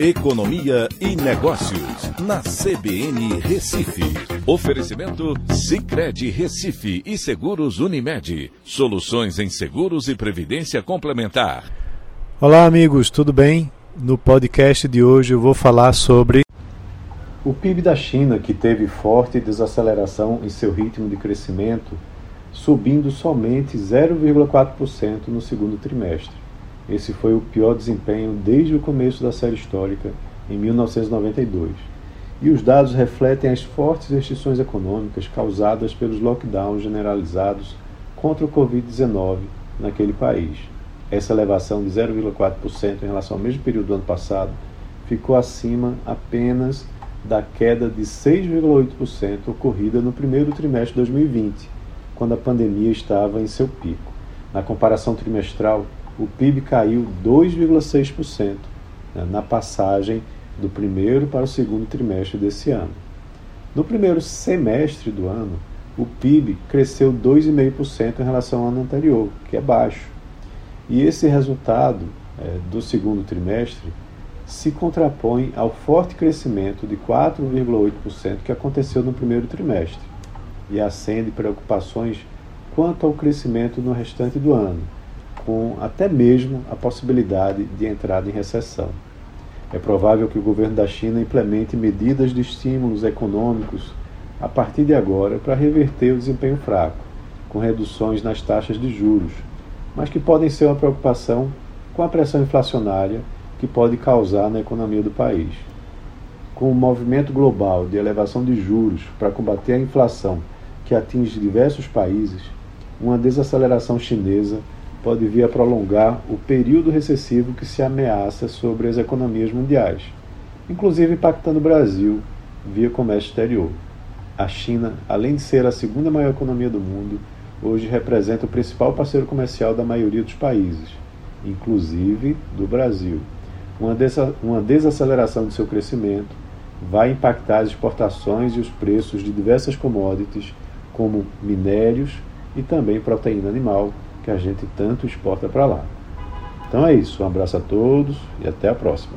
Economia e Negócios, na CBN Recife. Oferecimento Cicred Recife e Seguros Unimed. Soluções em seguros e previdência complementar. Olá, amigos, tudo bem? No podcast de hoje eu vou falar sobre o PIB da China, que teve forte desaceleração em seu ritmo de crescimento, subindo somente 0,4% no segundo trimestre. Esse foi o pior desempenho desde o começo da série histórica, em 1992. E os dados refletem as fortes restrições econômicas causadas pelos lockdowns generalizados contra o Covid-19 naquele país. Essa elevação de 0,4% em relação ao mesmo período do ano passado ficou acima apenas da queda de 6,8% ocorrida no primeiro trimestre de 2020, quando a pandemia estava em seu pico. Na comparação trimestral, o PIB caiu 2,6% né, na passagem do primeiro para o segundo trimestre desse ano. No primeiro semestre do ano, o PIB cresceu 2,5% em relação ao ano anterior, que é baixo. E esse resultado é, do segundo trimestre se contrapõe ao forte crescimento de 4,8% que aconteceu no primeiro trimestre e acende preocupações quanto ao crescimento no restante do ano, com até mesmo a possibilidade de entrada em recessão. É provável que o governo da China implemente medidas de estímulos econômicos a partir de agora para reverter o desempenho fraco, com reduções nas taxas de juros, mas que podem ser uma preocupação com a pressão inflacionária que pode causar na economia do país. Com o movimento global de elevação de juros para combater a inflação que atinge diversos países, uma desaceleração chinesa pode vir a prolongar o período recessivo que se ameaça sobre as economias mundiais, inclusive impactando o Brasil via comércio exterior. A China, além de ser a segunda maior economia do mundo, hoje representa o principal parceiro comercial da maioria dos países, inclusive do Brasil. Uma, desa uma desaceleração de seu crescimento vai impactar as exportações e os preços de diversas commodities como minérios e também proteína animal, que a gente tanto exporta para lá. Então é isso, um abraço a todos e até a próxima.